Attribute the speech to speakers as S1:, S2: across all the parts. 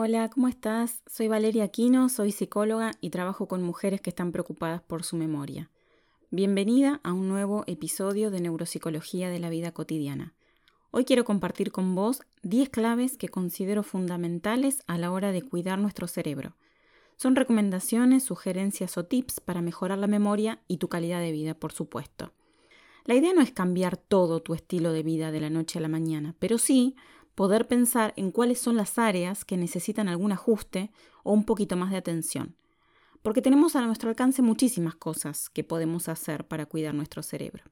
S1: Hola, ¿cómo estás? Soy Valeria Aquino, soy psicóloga y trabajo con mujeres que están preocupadas por su memoria. Bienvenida a un nuevo episodio de Neuropsicología de la Vida Cotidiana. Hoy quiero compartir con vos 10 claves que considero fundamentales a la hora de cuidar nuestro cerebro. Son recomendaciones, sugerencias o tips para mejorar la memoria y tu calidad de vida, por supuesto. La idea no es cambiar todo tu estilo de vida de la noche a la mañana, pero sí poder pensar en cuáles son las áreas que necesitan algún ajuste o un poquito más de atención. Porque tenemos a nuestro alcance muchísimas cosas que podemos hacer para cuidar nuestro cerebro.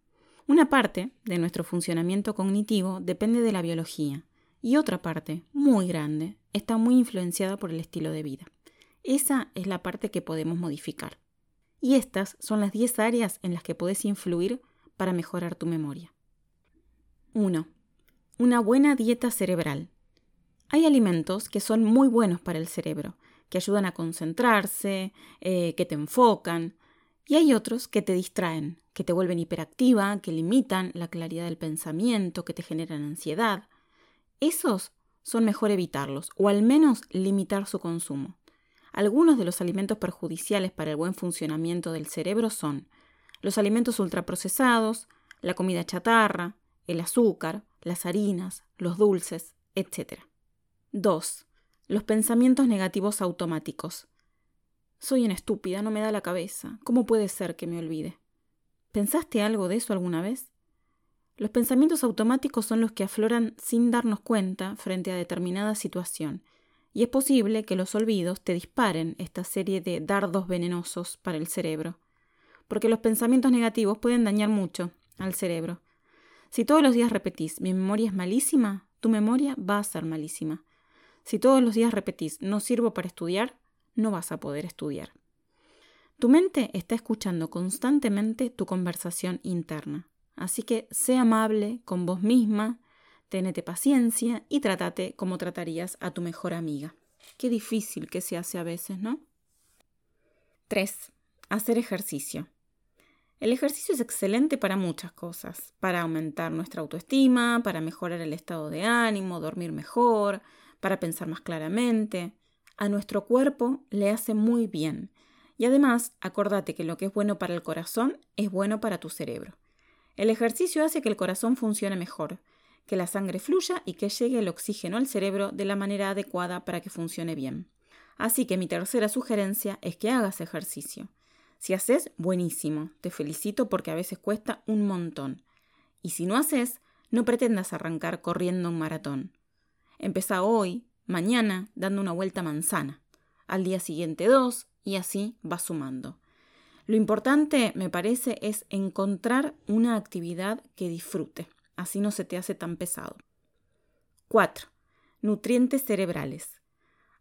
S1: Una parte de nuestro funcionamiento cognitivo depende de la biología y otra parte, muy grande, está muy influenciada por el estilo de vida. Esa es la parte que podemos modificar. Y estas son las 10 áreas en las que puedes influir para mejorar tu memoria. 1. Una buena dieta cerebral. Hay alimentos que son muy buenos para el cerebro, que ayudan a concentrarse, eh, que te enfocan, y hay otros que te distraen, que te vuelven hiperactiva, que limitan la claridad del pensamiento, que te generan ansiedad. Esos son mejor evitarlos, o al menos limitar su consumo. Algunos de los alimentos perjudiciales para el buen funcionamiento del cerebro son los alimentos ultraprocesados, la comida chatarra, el azúcar, las harinas, los dulces, etc. 2. Los pensamientos negativos automáticos. Soy una estúpida, no me da la cabeza. ¿Cómo puede ser que me olvide? ¿Pensaste algo de eso alguna vez? Los pensamientos automáticos son los que afloran sin darnos cuenta frente a determinada situación, y es posible que los olvidos te disparen esta serie de dardos venenosos para el cerebro, porque los pensamientos negativos pueden dañar mucho al cerebro, si todos los días repetís, mi memoria es malísima, tu memoria va a ser malísima. Si todos los días repetís, no sirvo para estudiar, no vas a poder estudiar. Tu mente está escuchando constantemente tu conversación interna. Así que sé amable con vos misma, tenete paciencia y trátate como tratarías a tu mejor amiga. Qué difícil que se hace a veces, ¿no? 3. Hacer ejercicio. El ejercicio es excelente para muchas cosas, para aumentar nuestra autoestima, para mejorar el estado de ánimo, dormir mejor, para pensar más claramente. A nuestro cuerpo le hace muy bien. Y además, acordate que lo que es bueno para el corazón es bueno para tu cerebro. El ejercicio hace que el corazón funcione mejor, que la sangre fluya y que llegue el oxígeno al cerebro de la manera adecuada para que funcione bien. Así que mi tercera sugerencia es que hagas ejercicio. Si haces, buenísimo, te felicito porque a veces cuesta un montón. Y si no haces, no pretendas arrancar corriendo un maratón. Empieza hoy, mañana, dando una vuelta manzana, al día siguiente dos, y así vas sumando. Lo importante, me parece, es encontrar una actividad que disfrute, así no se te hace tan pesado. 4. Nutrientes cerebrales.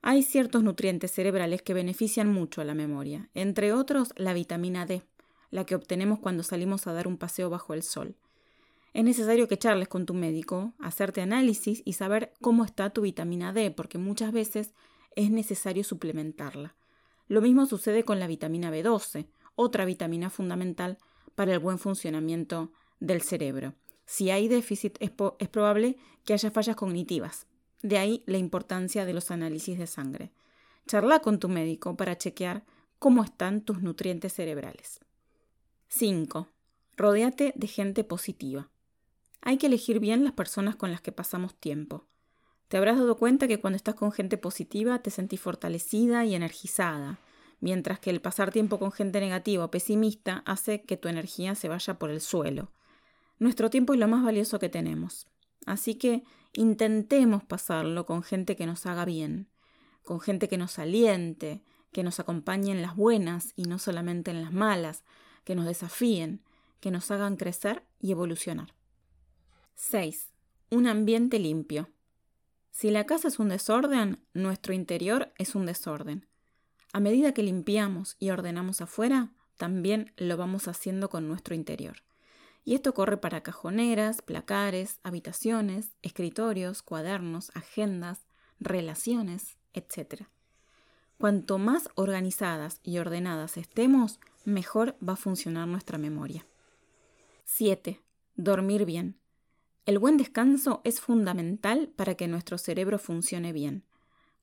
S1: Hay ciertos nutrientes cerebrales que benefician mucho a la memoria, entre otros la vitamina D, la que obtenemos cuando salimos a dar un paseo bajo el sol. Es necesario que charles con tu médico, hacerte análisis y saber cómo está tu vitamina D, porque muchas veces es necesario suplementarla. Lo mismo sucede con la vitamina B12, otra vitamina fundamental para el buen funcionamiento del cerebro. Si hay déficit es, es probable que haya fallas cognitivas, de ahí la importancia de los análisis de sangre. Charla con tu médico para chequear cómo están tus nutrientes cerebrales. 5. Rodéate de gente positiva. Hay que elegir bien las personas con las que pasamos tiempo. Te habrás dado cuenta que cuando estás con gente positiva te sentís fortalecida y energizada, mientras que el pasar tiempo con gente negativa o pesimista hace que tu energía se vaya por el suelo. Nuestro tiempo es lo más valioso que tenemos. Así que intentemos pasarlo con gente que nos haga bien, con gente que nos aliente, que nos acompañe en las buenas y no solamente en las malas, que nos desafíen, que nos hagan crecer y evolucionar. 6. Un ambiente limpio. Si la casa es un desorden, nuestro interior es un desorden. A medida que limpiamos y ordenamos afuera, también lo vamos haciendo con nuestro interior. Y esto corre para cajoneras, placares, habitaciones, escritorios, cuadernos, agendas, relaciones, etc. Cuanto más organizadas y ordenadas estemos, mejor va a funcionar nuestra memoria. 7. Dormir bien. El buen descanso es fundamental para que nuestro cerebro funcione bien.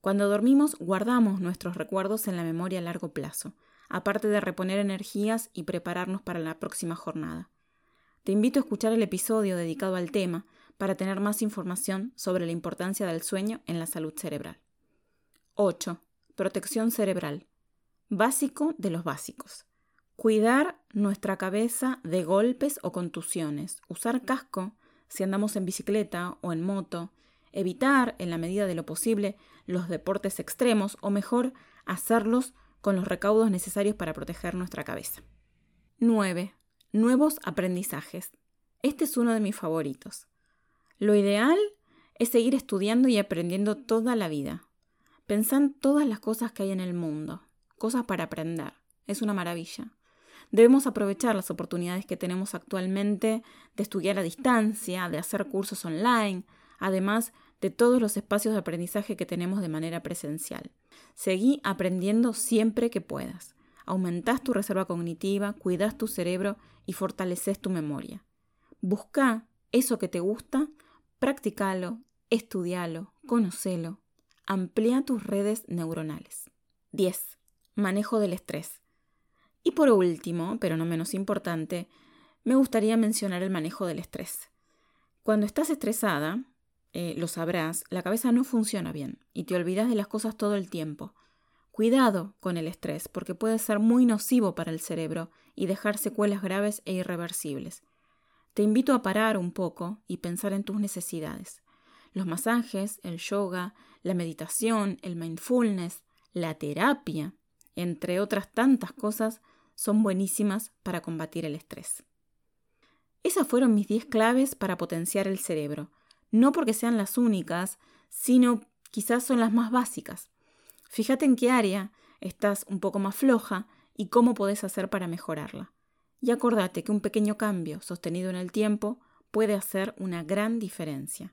S1: Cuando dormimos guardamos nuestros recuerdos en la memoria a largo plazo, aparte de reponer energías y prepararnos para la próxima jornada. Te invito a escuchar el episodio dedicado al tema para tener más información sobre la importancia del sueño en la salud cerebral. 8. Protección cerebral. Básico de los básicos. Cuidar nuestra cabeza de golpes o contusiones. Usar casco si andamos en bicicleta o en moto. Evitar, en la medida de lo posible, los deportes extremos o mejor, hacerlos con los recaudos necesarios para proteger nuestra cabeza. 9. Nuevos aprendizajes. Este es uno de mis favoritos. Lo ideal es seguir estudiando y aprendiendo toda la vida. Pensá en todas las cosas que hay en el mundo, cosas para aprender. Es una maravilla. Debemos aprovechar las oportunidades que tenemos actualmente de estudiar a distancia, de hacer cursos online, además de todos los espacios de aprendizaje que tenemos de manera presencial. Seguí aprendiendo siempre que puedas. Aumentás tu reserva cognitiva, cuidas tu cerebro y fortaleces tu memoria. Busca eso que te gusta, practicalo, estudialo, conocelo. Amplía tus redes neuronales. 10. Manejo del estrés. Y por último, pero no menos importante, me gustaría mencionar el manejo del estrés. Cuando estás estresada, eh, lo sabrás, la cabeza no funciona bien y te olvidas de las cosas todo el tiempo. Cuidado con el estrés, porque puede ser muy nocivo para el cerebro y dejar secuelas graves e irreversibles. Te invito a parar un poco y pensar en tus necesidades. Los masajes, el yoga, la meditación, el mindfulness, la terapia, entre otras tantas cosas, son buenísimas para combatir el estrés. Esas fueron mis 10 claves para potenciar el cerebro no porque sean las únicas, sino quizás son las más básicas. Fíjate en qué área estás un poco más floja y cómo podés hacer para mejorarla. Y acordate que un pequeño cambio sostenido en el tiempo puede hacer una gran diferencia.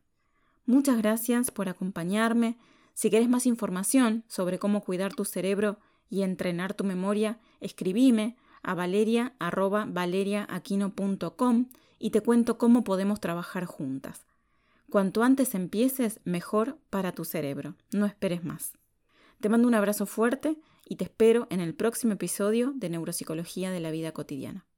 S1: Muchas gracias por acompañarme. Si querés más información sobre cómo cuidar tu cerebro y entrenar tu memoria, escribime a valeria.valeriaaquino.com y te cuento cómo podemos trabajar juntas. Cuanto antes empieces, mejor para tu cerebro. No esperes más. Te mando un abrazo fuerte y te espero en el próximo episodio de Neuropsicología de la Vida Cotidiana.